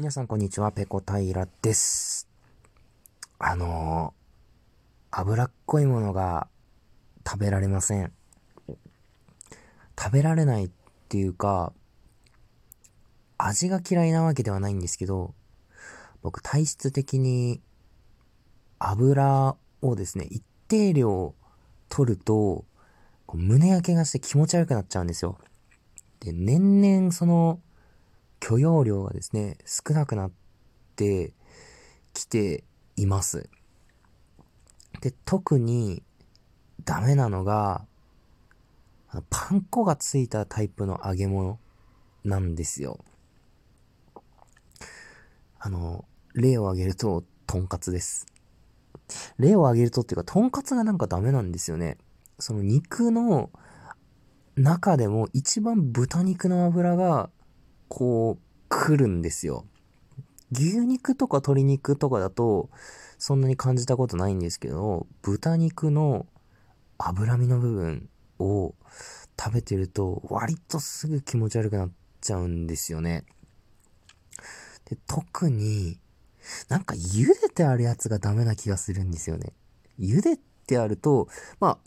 皆さんこんにちは、ペコ平です。あのー、脂っこいものが食べられません。食べられないっていうか、味が嫌いなわけではないんですけど、僕体質的に油をですね、一定量取ると、胸焼けがして気持ち悪くなっちゃうんですよ。で、年々その許容量がですね、少なくなってきています。で、特にダメなのが、パン粉がついたタイプの揚げ物なんですよ。あの、例を挙げると、とんかつです。例を挙げるとっていうか、とんかつがなんかダメなんですよね。その肉の中でも一番豚肉の脂がこう、来るんですよ。牛肉とか鶏肉とかだと、そんなに感じたことないんですけど、豚肉の脂身の部分を食べてると、割とすぐ気持ち悪くなっちゃうんですよね。で、特に、なんか茹でてあるやつがダメな気がするんですよね。茹でてあると、まあ、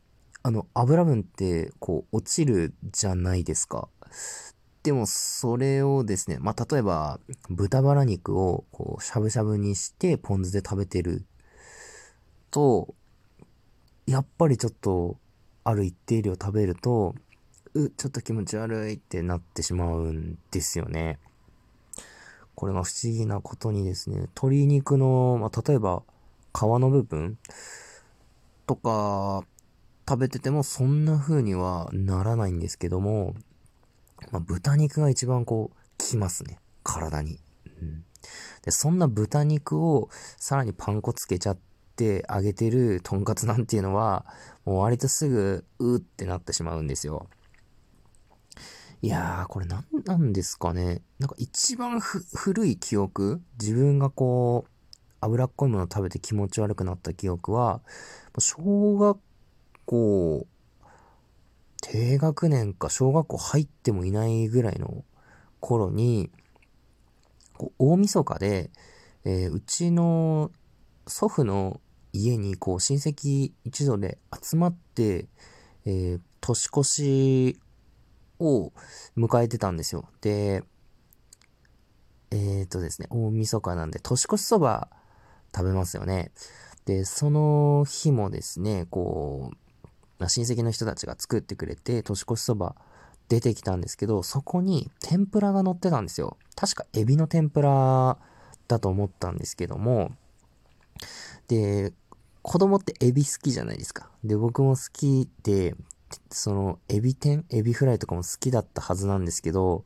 あの、油分って、こう、落ちるじゃないですか。でも、それをですね、まあ、例えば、豚バラ肉を、こう、しゃぶしゃぶにして、ポン酢で食べてると、やっぱりちょっと、ある一定量食べると、う、ちょっと気持ち悪いってなってしまうんですよね。これが不思議なことにですね、鶏肉の、まあ、例えば、皮の部分とか、食べててもそんな風にはならないんですけども、まあ、豚肉が一番こう、きますね。体に。うん。で、そんな豚肉をさらにパン粉つけちゃって揚げてるとんかつなんていうのは、もう割とすぐ、うーってなってしまうんですよ。いやー、これ何なんですかね。なんか一番古い記憶自分がこう、脂っこいものを食べて気持ち悪くなった記憶は、小学校低学年か小学校入ってもいないぐらいの頃に、こう大晦日で、えー、うちの祖父の家にこう親戚一同で集まって、えー、年越しを迎えてたんですよ。で、えっ、とですね、大晦日なんで年越しそば食べますよね。で、その日もですね、こう、親戚の人たちが作ってくれて、年越しそば出てきたんですけど、そこに天ぷらが乗ってたんですよ。確かエビの天ぷらだと思ったんですけども、で、子供ってエビ好きじゃないですか。で、僕も好きで、その、エビ天エビフライとかも好きだったはずなんですけど、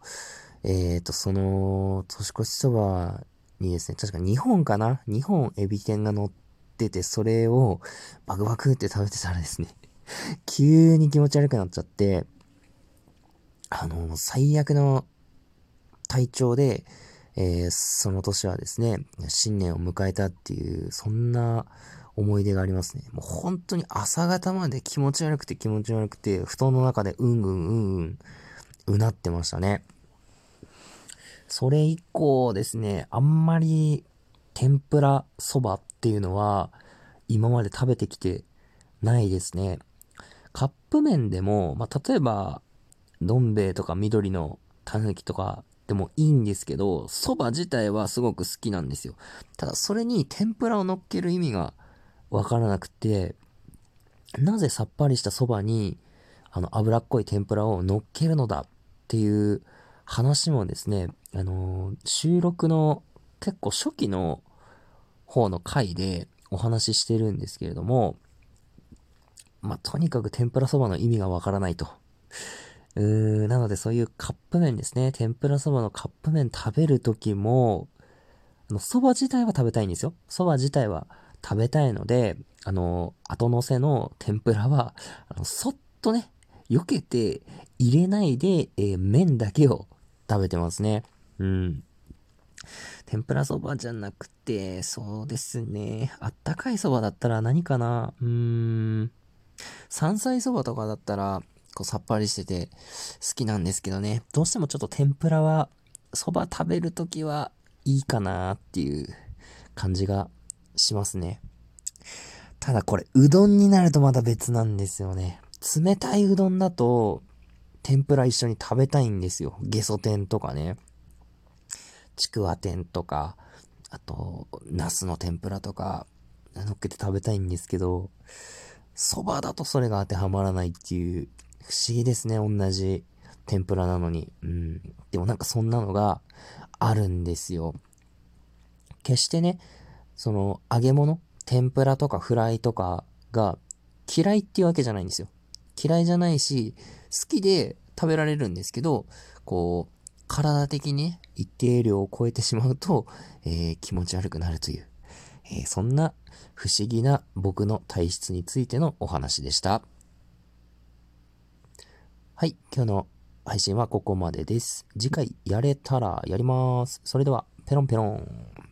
えっ、ー、と、その、年越しそばにですね、確か2本かな ?2 本エビ天が乗ってて、それをバクバクって食べてたらですね、急に気持ち悪くなっちゃって、あの、最悪の体調で、えー、その年はですね、新年を迎えたっていう、そんな思い出がありますね。もう本当に朝方まで気持ち悪くて気持ち悪くて、布団の中でうんうんうんうん、うなってましたね。それ以降ですね、あんまり天ぷらそばっていうのは今まで食べてきてないですね。カップ麺でも、まあ、例えば、どん兵衛とか緑のたぬきとかでもいいんですけど、蕎麦自体はすごく好きなんですよ。ただ、それに天ぷらを乗っける意味がわからなくて、なぜさっぱりした蕎麦に、あの、脂っこい天ぷらを乗っけるのだっていう話もですね、あのー、収録の結構初期の方の回でお話ししてるんですけれども、まあ、とにかく天ぷらそばの意味がわからないと。うーなのでそういうカップ麺ですね。天ぷらそばのカップ麺食べるときも、あの、蕎麦自体は食べたいんですよ。蕎麦自体は食べたいので、あの、後乗せの天ぷらは、あの、そっとね、避けて入れないで、えー、麺だけを食べてますね。うん。天ぷらそばじゃなくて、そうですね。あったかいそばだったら何かな？うーん。山菜そばとかだったら、こうさっぱりしてて好きなんですけどね。どうしてもちょっと天ぷらは、そば食べるときはいいかなっていう感じがしますね。ただこれ、うどんになるとまた別なんですよね。冷たいうどんだと、天ぷら一緒に食べたいんですよ。ゲソ天とかね。ちくわ天とか、あと、ナスの天ぷらとか、乗っけて食べたいんですけど、蕎麦だとそれが当てはまらないっていう、不思議ですね、同じ天ぷらなのに。うん。でもなんかそんなのがあるんですよ。決してね、その揚げ物、天ぷらとかフライとかが嫌いっていうわけじゃないんですよ。嫌いじゃないし、好きで食べられるんですけど、こう、体的に一定量を超えてしまうと、えー、気持ち悪くなるという、えー、そんな不思議な僕の体質についてのお話でした。はい、今日の配信はここまでです。次回やれたらやります。それでは、ペロンペロン。